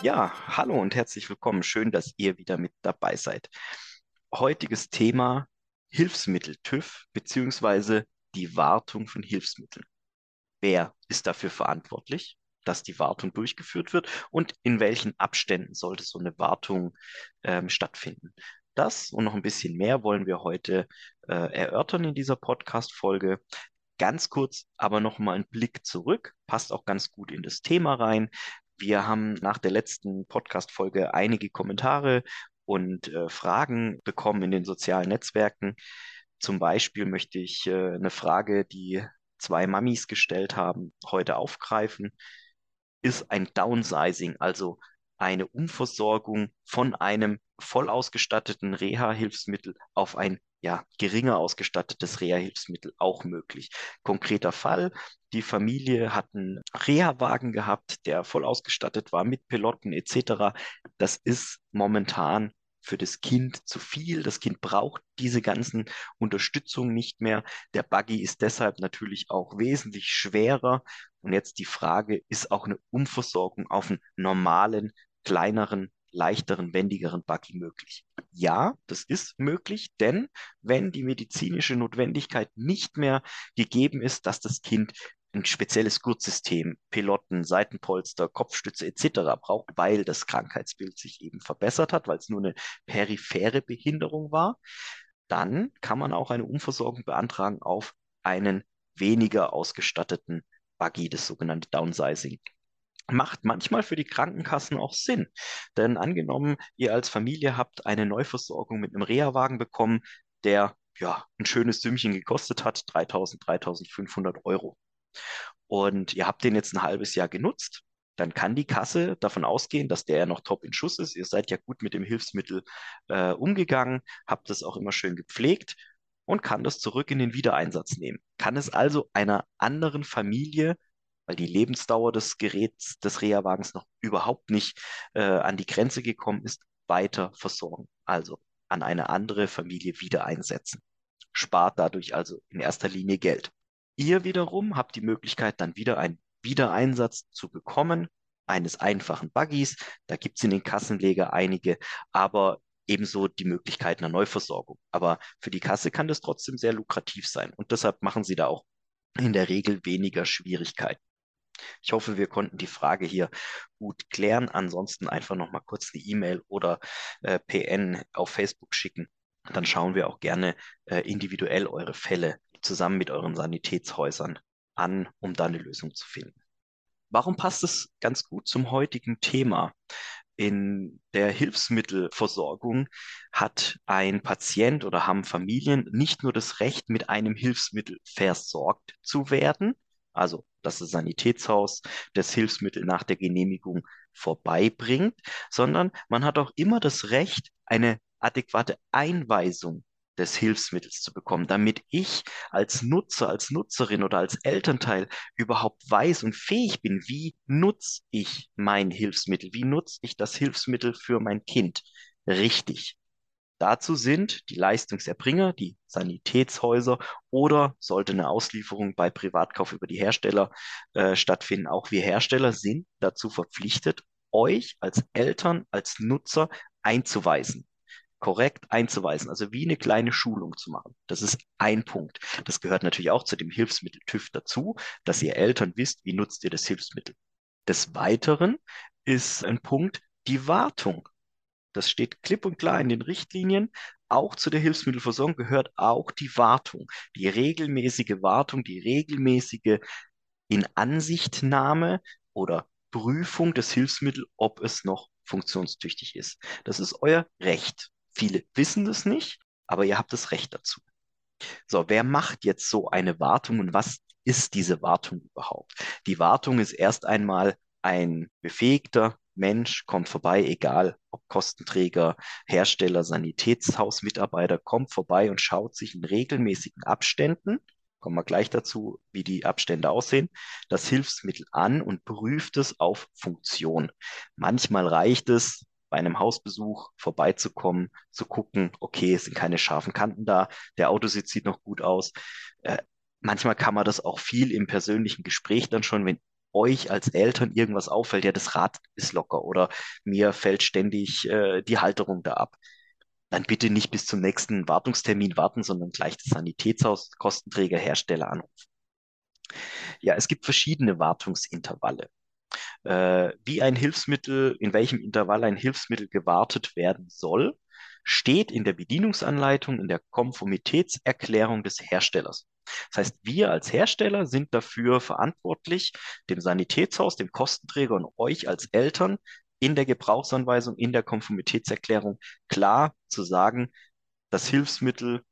Ja, hallo und herzlich willkommen. Schön, dass ihr wieder mit dabei seid. Heutiges Thema Hilfsmittel TÜV beziehungsweise die Wartung von Hilfsmitteln. Wer ist dafür verantwortlich, dass die Wartung durchgeführt wird und in welchen Abständen sollte so eine Wartung ähm, stattfinden? Das und noch ein bisschen mehr wollen wir heute äh, erörtern in dieser Podcast-Folge. Ganz kurz aber noch mal ein Blick zurück, passt auch ganz gut in das Thema rein. Wir haben nach der letzten Podcast-Folge einige Kommentare und äh, Fragen bekommen in den sozialen Netzwerken. Zum Beispiel möchte ich äh, eine Frage, die zwei Mamis gestellt haben, heute aufgreifen. Ist ein Downsizing, also eine Umversorgung von einem voll ausgestatteten Reha-Hilfsmittel auf ein ja, geringer ausgestattetes Reha-Hilfsmittel auch möglich. Konkreter Fall, die Familie hat einen Reha-Wagen gehabt, der voll ausgestattet war mit Piloten etc. Das ist momentan für das Kind zu viel. Das Kind braucht diese ganzen Unterstützung nicht mehr. Der Buggy ist deshalb natürlich auch wesentlich schwerer. Und jetzt die Frage, ist auch eine Umversorgung auf einen normalen, kleineren leichteren, wendigeren Buggy möglich? Ja, das ist möglich, denn wenn die medizinische Notwendigkeit nicht mehr gegeben ist, dass das Kind ein spezielles Gurtsystem, Piloten, Seitenpolster, Kopfstütze etc. braucht, weil das Krankheitsbild sich eben verbessert hat, weil es nur eine periphere Behinderung war, dann kann man auch eine Umversorgung beantragen auf einen weniger ausgestatteten Buggy, das sogenannte Downsizing macht manchmal für die Krankenkassen auch Sinn. Denn angenommen, ihr als Familie habt eine Neuversorgung mit einem Reha-Wagen bekommen, der ja ein schönes Sümmchen gekostet hat, 3000, 3500 Euro. Und ihr habt den jetzt ein halbes Jahr genutzt, dann kann die Kasse davon ausgehen, dass der ja noch top in Schuss ist. Ihr seid ja gut mit dem Hilfsmittel äh, umgegangen, habt es auch immer schön gepflegt und kann das zurück in den Wiedereinsatz nehmen. Kann es also einer anderen Familie weil die Lebensdauer des Geräts, des Reha-Wagens noch überhaupt nicht äh, an die Grenze gekommen ist, weiter versorgen. Also an eine andere Familie wieder einsetzen. Spart dadurch also in erster Linie Geld. Ihr wiederum habt die Möglichkeit, dann wieder einen Wiedereinsatz zu bekommen, eines einfachen Buggies. Da gibt es in den Kassenleger einige, aber ebenso die Möglichkeit einer Neuversorgung. Aber für die Kasse kann das trotzdem sehr lukrativ sein und deshalb machen sie da auch in der Regel weniger Schwierigkeiten. Ich hoffe, wir konnten die Frage hier gut klären. Ansonsten einfach noch mal kurz eine E-Mail oder äh, PN auf Facebook schicken. Dann schauen wir auch gerne äh, individuell eure Fälle zusammen mit euren Sanitätshäusern an, um da eine Lösung zu finden. Warum passt es ganz gut zum heutigen Thema? In der Hilfsmittelversorgung hat ein Patient oder haben Familien nicht nur das Recht, mit einem Hilfsmittel versorgt zu werden, also dass das Sanitätshaus das Hilfsmittel nach der Genehmigung vorbeibringt, sondern man hat auch immer das Recht, eine adäquate Einweisung des Hilfsmittels zu bekommen, damit ich als Nutzer, als Nutzerin oder als Elternteil überhaupt weiß und fähig bin, wie nutze ich mein Hilfsmittel, wie nutze ich das Hilfsmittel für mein Kind richtig. Dazu sind die Leistungserbringer, die Sanitätshäuser oder sollte eine Auslieferung bei Privatkauf über die Hersteller äh, stattfinden, auch wir Hersteller sind dazu verpflichtet, euch als Eltern, als Nutzer einzuweisen korrekt einzuweisen, also wie eine kleine Schulung zu machen. Das ist ein Punkt. Das gehört natürlich auch zu dem Hilfsmittel TÜV dazu, dass ihr Eltern wisst, wie nutzt ihr das Hilfsmittel. Des Weiteren ist ein Punkt die Wartung. Das steht klipp und klar in den Richtlinien. Auch zu der Hilfsmittelversorgung gehört auch die Wartung, die regelmäßige Wartung, die regelmäßige Inansichtnahme oder Prüfung des Hilfsmittels, ob es noch funktionstüchtig ist. Das ist euer Recht. Viele wissen das nicht, aber ihr habt das Recht dazu. So, wer macht jetzt so eine Wartung und was ist diese Wartung überhaupt? Die Wartung ist erst einmal ein befähigter Mensch kommt vorbei, egal ob Kostenträger, Hersteller, Sanitätshausmitarbeiter, kommt vorbei und schaut sich in regelmäßigen Abständen, kommen wir gleich dazu, wie die Abstände aussehen, das Hilfsmittel an und prüft es auf Funktion. Manchmal reicht es, bei einem Hausbesuch vorbeizukommen, zu gucken, okay, es sind keine scharfen Kanten da, der Autositz sieht noch gut aus. Äh, manchmal kann man das auch viel im persönlichen Gespräch dann schon, wenn euch als Eltern irgendwas auffällt, ja, das Rad ist locker oder mir fällt ständig äh, die Halterung da ab, dann bitte nicht bis zum nächsten Wartungstermin warten, sondern gleich das Sanitätshaus, Kostenträger, Hersteller anrufen. Ja, es gibt verschiedene Wartungsintervalle. Äh, wie ein Hilfsmittel, in welchem Intervall ein Hilfsmittel gewartet werden soll, steht in der Bedienungsanleitung, in der Konformitätserklärung des Herstellers. Das heißt, wir als Hersteller sind dafür verantwortlich, dem Sanitätshaus, dem Kostenträger und euch als Eltern in der Gebrauchsanweisung, in der Konformitätserklärung klar zu sagen, das Hilfsmittel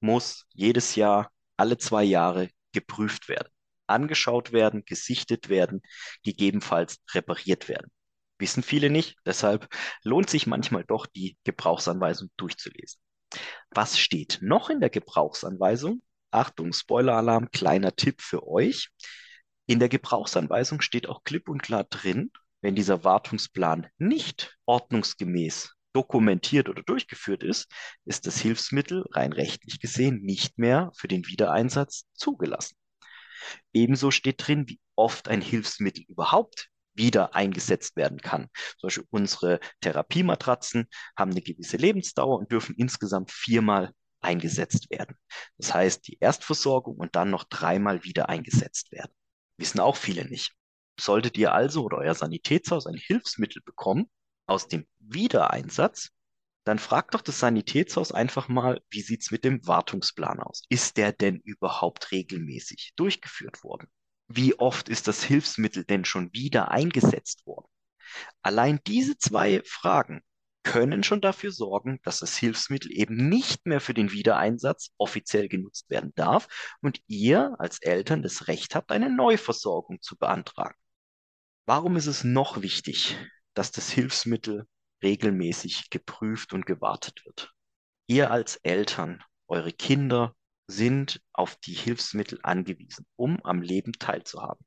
muss jedes Jahr, alle zwei Jahre geprüft werden, angeschaut werden, gesichtet werden, gegebenenfalls repariert werden. Wissen viele nicht, deshalb lohnt sich manchmal doch die Gebrauchsanweisung durchzulesen. Was steht noch in der Gebrauchsanweisung? Achtung, Spoiler-Alarm, kleiner Tipp für euch. In der Gebrauchsanweisung steht auch klipp und klar drin, wenn dieser Wartungsplan nicht ordnungsgemäß dokumentiert oder durchgeführt ist, ist das Hilfsmittel rein rechtlich gesehen nicht mehr für den Wiedereinsatz zugelassen. Ebenso steht drin, wie oft ein Hilfsmittel überhaupt wieder eingesetzt werden kann. Zum Beispiel unsere Therapiematratzen haben eine gewisse Lebensdauer und dürfen insgesamt viermal eingesetzt werden. Das heißt, die Erstversorgung und dann noch dreimal wieder eingesetzt werden. Wissen auch viele nicht. Solltet ihr also oder euer Sanitätshaus ein Hilfsmittel bekommen aus dem Wiedereinsatz, dann fragt doch das Sanitätshaus einfach mal, wie sieht es mit dem Wartungsplan aus? Ist der denn überhaupt regelmäßig durchgeführt worden? Wie oft ist das Hilfsmittel denn schon wieder eingesetzt worden? Allein diese zwei Fragen können schon dafür sorgen, dass das Hilfsmittel eben nicht mehr für den Wiedereinsatz offiziell genutzt werden darf und ihr als Eltern das Recht habt, eine Neuversorgung zu beantragen. Warum ist es noch wichtig, dass das Hilfsmittel regelmäßig geprüft und gewartet wird? Ihr als Eltern, eure Kinder sind auf die Hilfsmittel angewiesen, um am Leben teilzuhaben.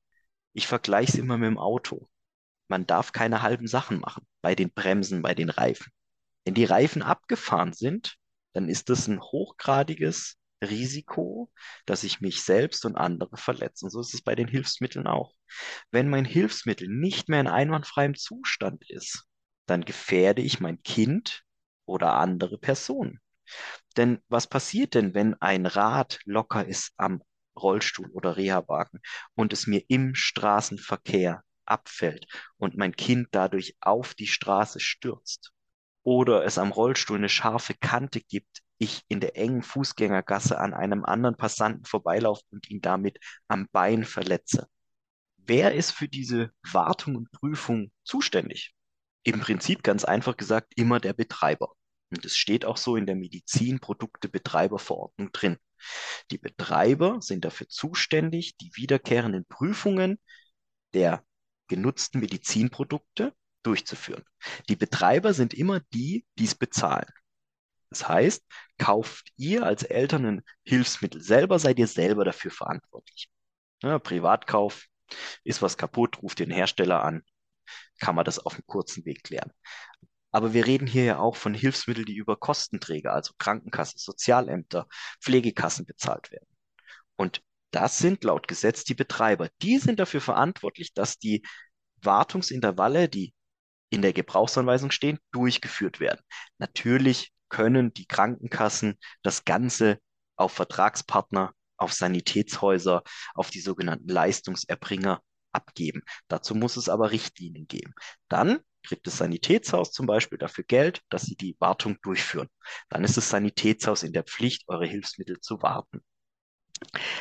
Ich vergleiche es immer mit dem Auto. Man darf keine halben Sachen machen bei den Bremsen, bei den Reifen. Wenn die Reifen abgefahren sind, dann ist das ein hochgradiges Risiko, dass ich mich selbst und andere verletze. Und so ist es bei den Hilfsmitteln auch. Wenn mein Hilfsmittel nicht mehr in einwandfreiem Zustand ist, dann gefährde ich mein Kind oder andere Personen. Denn was passiert denn, wenn ein Rad locker ist am Rollstuhl oder Rehawagen und es mir im Straßenverkehr abfällt und mein Kind dadurch auf die Straße stürzt? Oder es am Rollstuhl eine scharfe Kante gibt, ich in der engen Fußgängergasse an einem anderen Passanten vorbeilaufe und ihn damit am Bein verletze. Wer ist für diese Wartung und Prüfung zuständig? Im Prinzip ganz einfach gesagt immer der Betreiber. Und es steht auch so in der Medizinproduktebetreiberverordnung drin. Die Betreiber sind dafür zuständig, die wiederkehrenden Prüfungen der genutzten Medizinprodukte durchzuführen. Die Betreiber sind immer die, die es bezahlen. Das heißt, kauft ihr als Eltern ein Hilfsmittel selber, seid ihr selber dafür verantwortlich. Ja, Privatkauf, ist was kaputt, ruft den Hersteller an, kann man das auf einem kurzen Weg klären. Aber wir reden hier ja auch von Hilfsmitteln, die über Kostenträger, also Krankenkassen, Sozialämter, Pflegekassen bezahlt werden. Und das sind laut Gesetz die Betreiber. Die sind dafür verantwortlich, dass die Wartungsintervalle, die in der Gebrauchsanweisung stehen, durchgeführt werden. Natürlich können die Krankenkassen das Ganze auf Vertragspartner, auf Sanitätshäuser, auf die sogenannten Leistungserbringer abgeben. Dazu muss es aber Richtlinien geben. Dann kriegt das Sanitätshaus zum Beispiel dafür Geld, dass sie die Wartung durchführen. Dann ist das Sanitätshaus in der Pflicht, eure Hilfsmittel zu warten.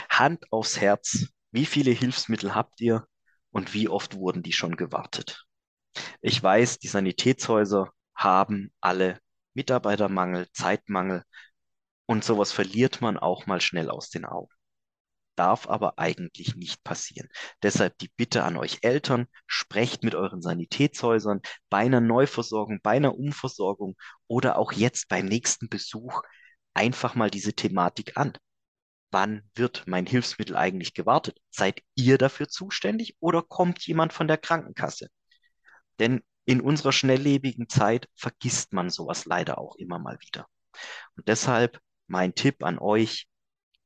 Hand aufs Herz, wie viele Hilfsmittel habt ihr und wie oft wurden die schon gewartet? Ich weiß, die Sanitätshäuser haben alle Mitarbeitermangel, Zeitmangel und sowas verliert man auch mal schnell aus den Augen darf aber eigentlich nicht passieren. Deshalb die Bitte an euch Eltern, sprecht mit euren Sanitätshäusern bei einer Neuversorgung, bei einer Umversorgung oder auch jetzt beim nächsten Besuch einfach mal diese Thematik an. Wann wird mein Hilfsmittel eigentlich gewartet? Seid ihr dafür zuständig oder kommt jemand von der Krankenkasse? Denn in unserer schnelllebigen Zeit vergisst man sowas leider auch immer mal wieder. Und deshalb mein Tipp an euch,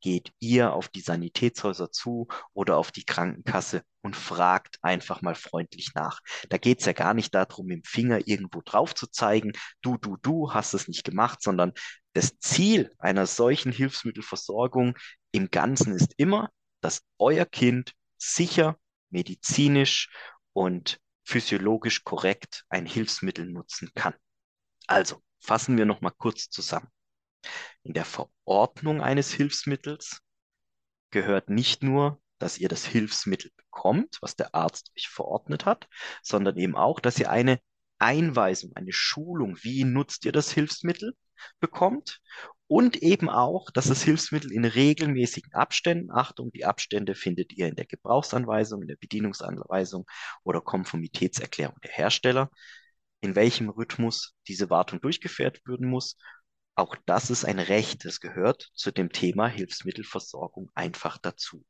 geht ihr auf die Sanitätshäuser zu oder auf die Krankenkasse und fragt einfach mal freundlich nach. Da geht es ja gar nicht darum, mit dem Finger irgendwo drauf zu zeigen, du, du, du hast es nicht gemacht, sondern das Ziel einer solchen Hilfsmittelversorgung im Ganzen ist immer, dass euer Kind sicher, medizinisch und physiologisch korrekt ein Hilfsmittel nutzen kann. Also fassen wir noch mal kurz zusammen. In der Verordnung eines Hilfsmittels gehört nicht nur, dass ihr das Hilfsmittel bekommt, was der Arzt euch verordnet hat, sondern eben auch, dass ihr eine Einweisung, eine Schulung, wie nutzt ihr das Hilfsmittel, bekommt und eben auch, dass das Hilfsmittel in regelmäßigen Abständen, Achtung, die Abstände findet ihr in der Gebrauchsanweisung, in der Bedienungsanweisung oder Konformitätserklärung der Hersteller, in welchem Rhythmus diese Wartung durchgeführt werden muss. Auch das ist ein Recht, das gehört zu dem Thema Hilfsmittelversorgung einfach dazu.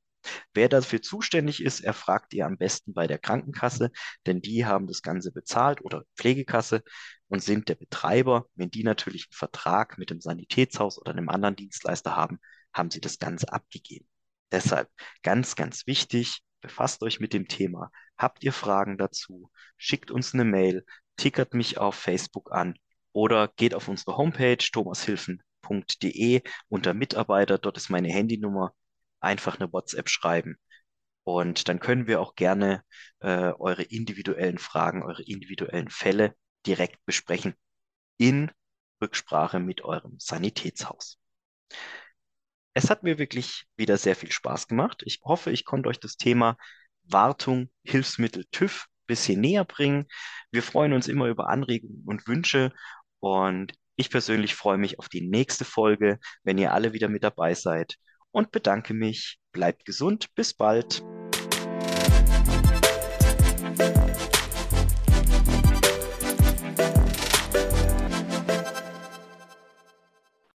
Wer dafür zuständig ist, erfragt ihr am besten bei der Krankenkasse, denn die haben das Ganze bezahlt oder Pflegekasse und sind der Betreiber. Wenn die natürlich einen Vertrag mit dem Sanitätshaus oder einem anderen Dienstleister haben, haben sie das Ganze abgegeben. Deshalb ganz, ganz wichtig, befasst euch mit dem Thema. Habt ihr Fragen dazu? Schickt uns eine Mail, tickert mich auf Facebook an oder geht auf unsere Homepage thomashilfen.de unter Mitarbeiter. Dort ist meine Handynummer einfach eine WhatsApp schreiben. Und dann können wir auch gerne äh, eure individuellen Fragen, eure individuellen Fälle direkt besprechen in Rücksprache mit eurem Sanitätshaus. Es hat mir wirklich wieder sehr viel Spaß gemacht. Ich hoffe, ich konnte euch das Thema Wartung, Hilfsmittel, TÜV ein bisschen näher bringen. Wir freuen uns immer über Anregungen und Wünsche und ich persönlich freue mich auf die nächste Folge, wenn ihr alle wieder mit dabei seid und bedanke mich. Bleibt gesund. Bis bald.